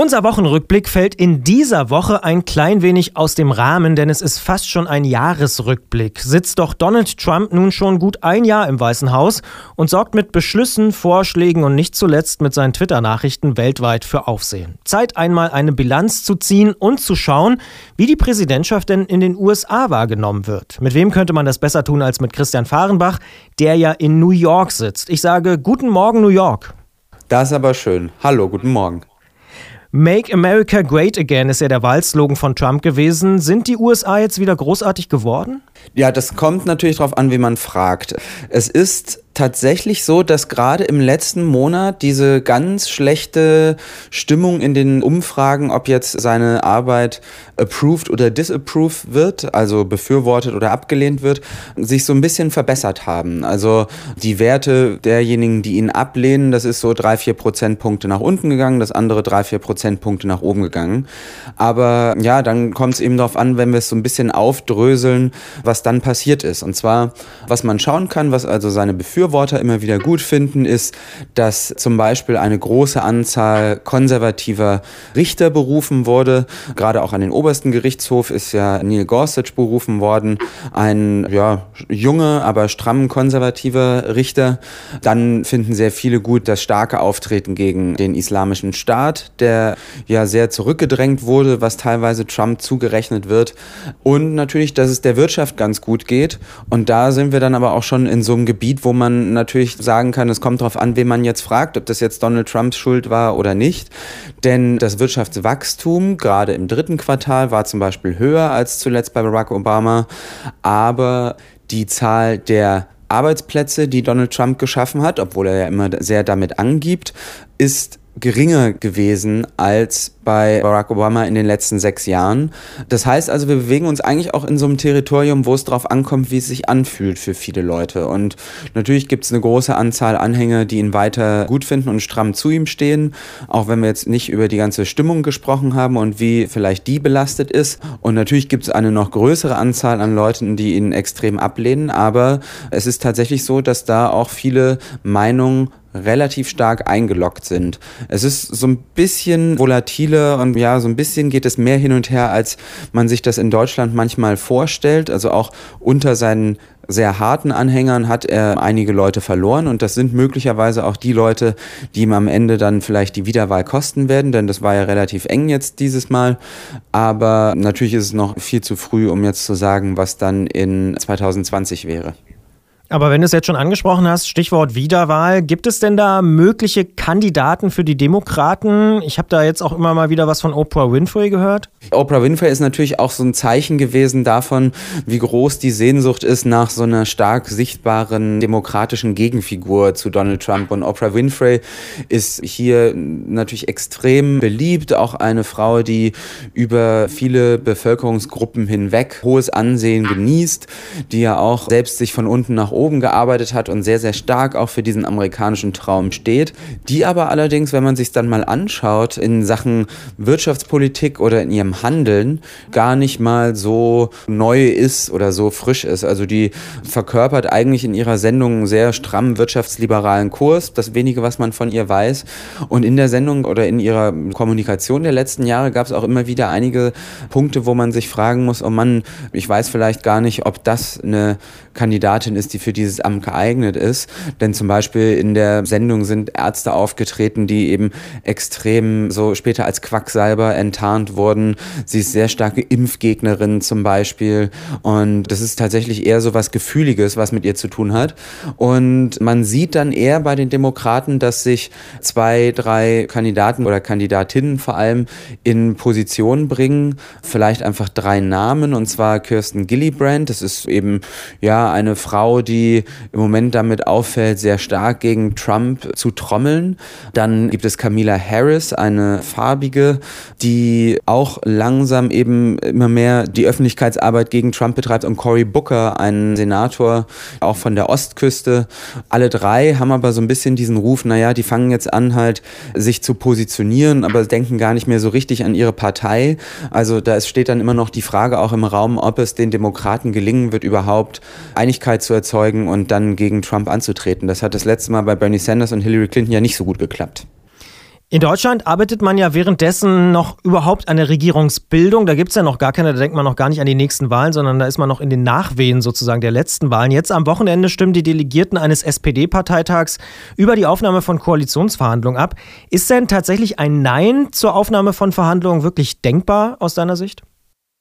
Unser Wochenrückblick fällt in dieser Woche ein klein wenig aus dem Rahmen, denn es ist fast schon ein Jahresrückblick. Sitzt doch Donald Trump nun schon gut ein Jahr im Weißen Haus und sorgt mit Beschlüssen, Vorschlägen und nicht zuletzt mit seinen Twitter-Nachrichten weltweit für Aufsehen. Zeit einmal eine Bilanz zu ziehen und zu schauen, wie die Präsidentschaft denn in den USA wahrgenommen wird. Mit wem könnte man das besser tun als mit Christian Fahrenbach, der ja in New York sitzt. Ich sage guten Morgen New York. Das ist aber schön. Hallo, guten Morgen. Make America Great Again ist ja der Wahlslogan von Trump gewesen. Sind die USA jetzt wieder großartig geworden? Ja, das kommt natürlich darauf an, wie man fragt. Es ist tatsächlich so, dass gerade im letzten Monat diese ganz schlechte Stimmung in den Umfragen, ob jetzt seine Arbeit approved oder disapproved wird, also befürwortet oder abgelehnt wird, sich so ein bisschen verbessert haben. Also die Werte derjenigen, die ihn ablehnen, das ist so drei, vier Prozentpunkte nach unten gegangen, das andere drei, vier Prozentpunkte nach oben gegangen. Aber ja, dann kommt es eben darauf an, wenn wir es so ein bisschen aufdröseln, was dann passiert ist. Und zwar, was man schauen kann, was also seine Befürworter immer wieder gut finden, ist, dass zum Beispiel eine große Anzahl konservativer Richter berufen wurde. Gerade auch an den obersten Gerichtshof ist ja Neil Gorsuch berufen worden. Ein ja, junger, aber stramm konservativer Richter. Dann finden sehr viele gut das starke Auftreten gegen den islamischen Staat, der ja sehr zurückgedrängt wurde, was teilweise Trump zugerechnet wird. Und natürlich, dass es der Wirtschaft ganz gut geht. Und da sind wir dann aber auch schon in so einem Gebiet, wo man natürlich sagen kann, es kommt darauf an, wen man jetzt fragt, ob das jetzt Donald Trumps Schuld war oder nicht. Denn das Wirtschaftswachstum, gerade im dritten Quartal, war zum Beispiel höher als zuletzt bei Barack Obama. Aber die Zahl der Arbeitsplätze, die Donald Trump geschaffen hat, obwohl er ja immer sehr damit angibt, ist geringer gewesen als bei Barack Obama in den letzten sechs Jahren. Das heißt also, wir bewegen uns eigentlich auch in so einem Territorium, wo es darauf ankommt, wie es sich anfühlt für viele Leute. Und natürlich gibt es eine große Anzahl Anhänger, die ihn weiter gut finden und stramm zu ihm stehen, auch wenn wir jetzt nicht über die ganze Stimmung gesprochen haben und wie vielleicht die belastet ist. Und natürlich gibt es eine noch größere Anzahl an Leuten, die ihn extrem ablehnen. Aber es ist tatsächlich so, dass da auch viele Meinungen relativ stark eingeloggt sind. Es ist so ein bisschen volatile und ja, so ein bisschen geht es mehr hin und her, als man sich das in Deutschland manchmal vorstellt. Also auch unter seinen sehr harten Anhängern hat er einige Leute verloren und das sind möglicherweise auch die Leute, die ihm am Ende dann vielleicht die Wiederwahl kosten werden, denn das war ja relativ eng jetzt dieses Mal. Aber natürlich ist es noch viel zu früh, um jetzt zu sagen, was dann in 2020 wäre. Aber wenn du es jetzt schon angesprochen hast, Stichwort Wiederwahl, gibt es denn da mögliche Kandidaten für die Demokraten? Ich habe da jetzt auch immer mal wieder was von Oprah Winfrey gehört. Oprah Winfrey ist natürlich auch so ein Zeichen gewesen davon, wie groß die Sehnsucht ist nach so einer stark sichtbaren demokratischen Gegenfigur zu Donald Trump. Und Oprah Winfrey ist hier natürlich extrem beliebt, auch eine Frau, die über viele Bevölkerungsgruppen hinweg hohes Ansehen genießt, die ja auch selbst sich von unten nach oben gearbeitet hat und sehr, sehr stark auch für diesen amerikanischen Traum steht, die aber allerdings, wenn man sich dann mal anschaut, in Sachen Wirtschaftspolitik oder in ihrem Handeln gar nicht mal so neu ist oder so frisch ist. Also die verkörpert eigentlich in ihrer Sendung einen sehr strammen wirtschaftsliberalen Kurs, das wenige, was man von ihr weiß. Und in der Sendung oder in ihrer Kommunikation der letzten Jahre gab es auch immer wieder einige Punkte, wo man sich fragen muss, oh Mann, ich weiß vielleicht gar nicht, ob das eine Kandidatin ist, die für dieses Amt geeignet ist. Denn zum Beispiel in der Sendung sind Ärzte aufgetreten, die eben extrem so später als Quacksalber enttarnt wurden. Sie ist sehr starke Impfgegnerin zum Beispiel. Und das ist tatsächlich eher so was Gefühliges, was mit ihr zu tun hat. Und man sieht dann eher bei den Demokraten, dass sich zwei, drei Kandidaten oder Kandidatinnen vor allem in Position bringen. Vielleicht einfach drei Namen, und zwar Kirsten Gillibrand. Das ist eben, ja, eine Frau, die im Moment damit auffällt, sehr stark gegen Trump zu trommeln. Dann gibt es Camila Harris, eine farbige, die auch langsam eben immer mehr die Öffentlichkeitsarbeit gegen Trump betreibt und Cory Booker, ein Senator, auch von der Ostküste. Alle drei haben aber so ein bisschen diesen Ruf, naja, die fangen jetzt an halt sich zu positionieren, aber denken gar nicht mehr so richtig an ihre Partei. Also da steht dann immer noch die Frage auch im Raum, ob es den Demokraten gelingen wird, überhaupt Einigkeit zu erzeugen überzeugen und dann gegen Trump anzutreten. Das hat das letzte Mal bei Bernie Sanders und Hillary Clinton ja nicht so gut geklappt. In Deutschland arbeitet man ja währenddessen noch überhaupt an der Regierungsbildung. Da gibt es ja noch gar keine, da denkt man noch gar nicht an die nächsten Wahlen, sondern da ist man noch in den Nachwehen sozusagen der letzten Wahlen. Jetzt am Wochenende stimmen die Delegierten eines SPD-Parteitags über die Aufnahme von Koalitionsverhandlungen ab. Ist denn tatsächlich ein Nein zur Aufnahme von Verhandlungen wirklich denkbar aus deiner Sicht?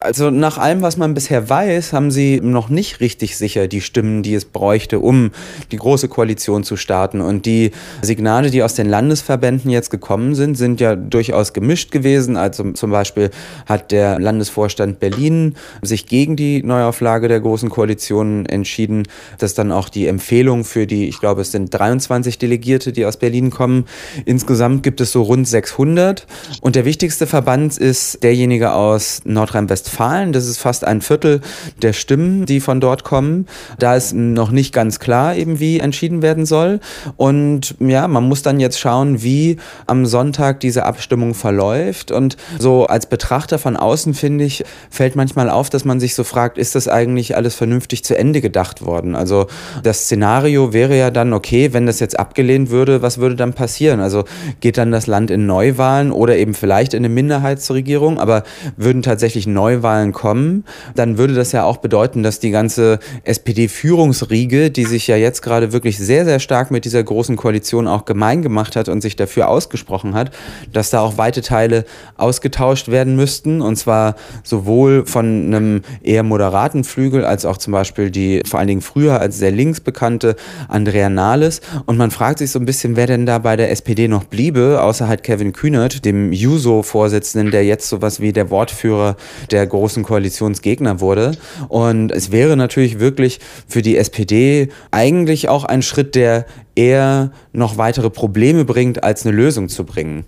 Also nach allem, was man bisher weiß, haben sie noch nicht richtig sicher die Stimmen, die es bräuchte, um die große Koalition zu starten. Und die Signale, die aus den Landesverbänden jetzt gekommen sind, sind ja durchaus gemischt gewesen. Also zum Beispiel hat der Landesvorstand Berlin sich gegen die Neuauflage der großen Koalition entschieden. Das ist dann auch die Empfehlung für die, ich glaube, es sind 23 Delegierte, die aus Berlin kommen. Insgesamt gibt es so rund 600. Und der wichtigste Verband ist derjenige aus Nordrhein-Westfalen. Nordrhein-Westfalen. Das ist fast ein Viertel der Stimmen, die von dort kommen. Da ist noch nicht ganz klar, eben wie entschieden werden soll. Und ja, man muss dann jetzt schauen, wie am Sonntag diese Abstimmung verläuft. Und so als Betrachter von außen, finde ich, fällt manchmal auf, dass man sich so fragt, ist das eigentlich alles vernünftig zu Ende gedacht worden? Also das Szenario wäre ja dann, okay, wenn das jetzt abgelehnt würde, was würde dann passieren? Also geht dann das Land in Neuwahlen oder eben vielleicht in eine Minderheitsregierung, aber würden tatsächlich Neuwahlen Neuwahlen kommen, dann würde das ja auch bedeuten, dass die ganze SPD-Führungsriege, die sich ja jetzt gerade wirklich sehr, sehr stark mit dieser großen Koalition auch gemein gemacht hat und sich dafür ausgesprochen hat, dass da auch weite Teile ausgetauscht werden müssten. Und zwar sowohl von einem eher moderaten Flügel als auch zum Beispiel die vor allen Dingen früher als sehr links bekannte Andrea Nahles. Und man fragt sich so ein bisschen, wer denn da bei der SPD noch bliebe, außer halt Kevin Kühnert, dem Juso-Vorsitzenden, der jetzt sowas wie der Wortführer der großen Koalitionsgegner wurde. Und es wäre natürlich wirklich für die SPD eigentlich auch ein Schritt, der eher noch weitere Probleme bringt, als eine Lösung zu bringen.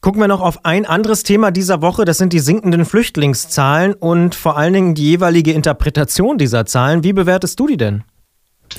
Gucken wir noch auf ein anderes Thema dieser Woche. Das sind die sinkenden Flüchtlingszahlen und vor allen Dingen die jeweilige Interpretation dieser Zahlen. Wie bewertest du die denn?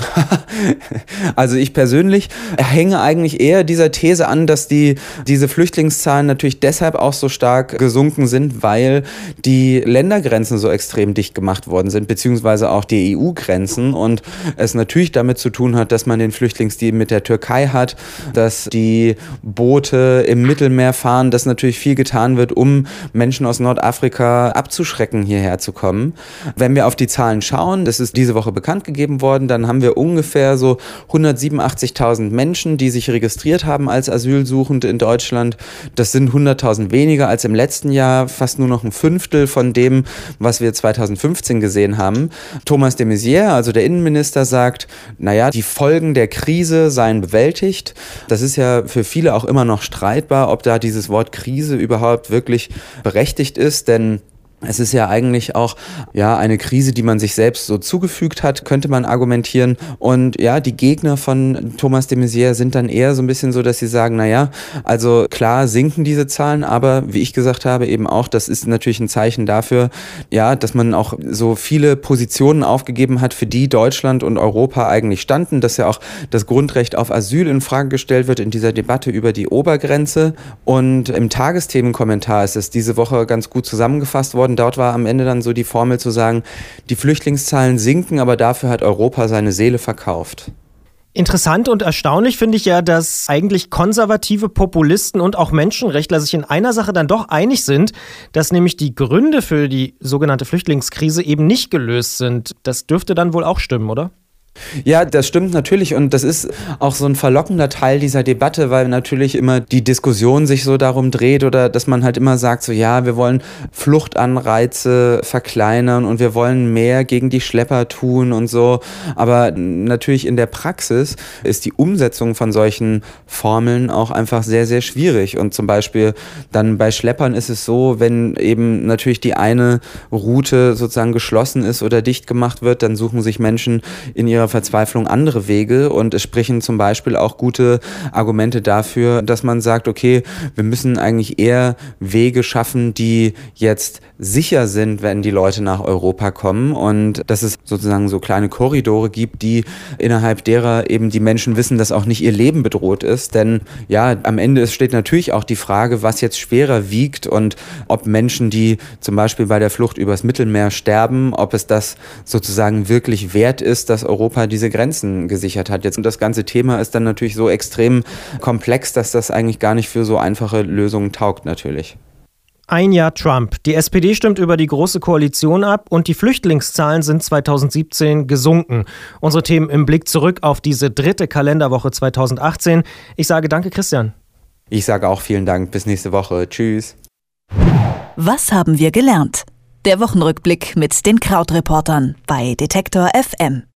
also ich persönlich hänge eigentlich eher dieser These an, dass die, diese Flüchtlingszahlen natürlich deshalb auch so stark gesunken sind, weil die Ländergrenzen so extrem dicht gemacht worden sind, beziehungsweise auch die EU-Grenzen und es natürlich damit zu tun hat, dass man den Flüchtlingsdeal mit der Türkei hat, dass die Boote im Mittelmeer fahren, dass natürlich viel getan wird, um Menschen aus Nordafrika abzuschrecken, hierher zu kommen. Wenn wir auf die Zahlen schauen, das ist diese Woche bekannt gegeben worden, dann haben wir wir ungefähr so 187.000 Menschen, die sich registriert haben als Asylsuchende in Deutschland. Das sind 100.000 weniger als im letzten Jahr, fast nur noch ein Fünftel von dem, was wir 2015 gesehen haben. Thomas de Maizière, also der Innenminister, sagt, naja, die Folgen der Krise seien bewältigt. Das ist ja für viele auch immer noch streitbar, ob da dieses Wort Krise überhaupt wirklich berechtigt ist, denn es ist ja eigentlich auch ja eine Krise, die man sich selbst so zugefügt hat, könnte man argumentieren. Und ja, die Gegner von Thomas de Maizière sind dann eher so ein bisschen so, dass sie sagen, naja, also klar sinken diese Zahlen, aber wie ich gesagt habe, eben auch, das ist natürlich ein Zeichen dafür, ja, dass man auch so viele Positionen aufgegeben hat, für die Deutschland und Europa eigentlich standen, dass ja auch das Grundrecht auf Asyl in Frage gestellt wird in dieser Debatte über die Obergrenze. Und im Tagesthemenkommentar ist es diese Woche ganz gut zusammengefasst worden und dort war am Ende dann so die Formel zu sagen, die Flüchtlingszahlen sinken, aber dafür hat Europa seine Seele verkauft. Interessant und erstaunlich finde ich ja, dass eigentlich konservative Populisten und auch Menschenrechtler sich in einer Sache dann doch einig sind, dass nämlich die Gründe für die sogenannte Flüchtlingskrise eben nicht gelöst sind. Das dürfte dann wohl auch stimmen, oder? Ja, das stimmt natürlich und das ist auch so ein verlockender Teil dieser Debatte, weil natürlich immer die Diskussion sich so darum dreht oder dass man halt immer sagt, so ja, wir wollen Fluchtanreize verkleinern und wir wollen mehr gegen die Schlepper tun und so. Aber natürlich in der Praxis ist die Umsetzung von solchen Formeln auch einfach sehr, sehr schwierig. Und zum Beispiel dann bei Schleppern ist es so, wenn eben natürlich die eine Route sozusagen geschlossen ist oder dicht gemacht wird, dann suchen sich Menschen in ihrer ihrer Verzweiflung andere Wege und es sprechen zum Beispiel auch gute Argumente dafür, dass man sagt, okay, wir müssen eigentlich eher Wege schaffen, die jetzt sicher sind, wenn die Leute nach Europa kommen und dass es sozusagen so kleine Korridore gibt, die innerhalb derer eben die Menschen wissen, dass auch nicht ihr Leben bedroht ist. Denn ja, am Ende steht natürlich auch die Frage, was jetzt schwerer wiegt und ob Menschen, die zum Beispiel bei der Flucht übers Mittelmeer sterben, ob es das sozusagen wirklich wert ist, dass Europa Europa diese Grenzen gesichert hat. Jetzt und das ganze Thema ist dann natürlich so extrem komplex, dass das eigentlich gar nicht für so einfache Lösungen taugt natürlich. Ein Jahr Trump. Die SPD stimmt über die Große Koalition ab und die Flüchtlingszahlen sind 2017 gesunken. Unsere Themen im Blick zurück auf diese dritte Kalenderwoche 2018. Ich sage danke, Christian. Ich sage auch vielen Dank. Bis nächste Woche. Tschüss. Was haben wir gelernt? Der Wochenrückblick mit den Krautreportern bei Detektor FM.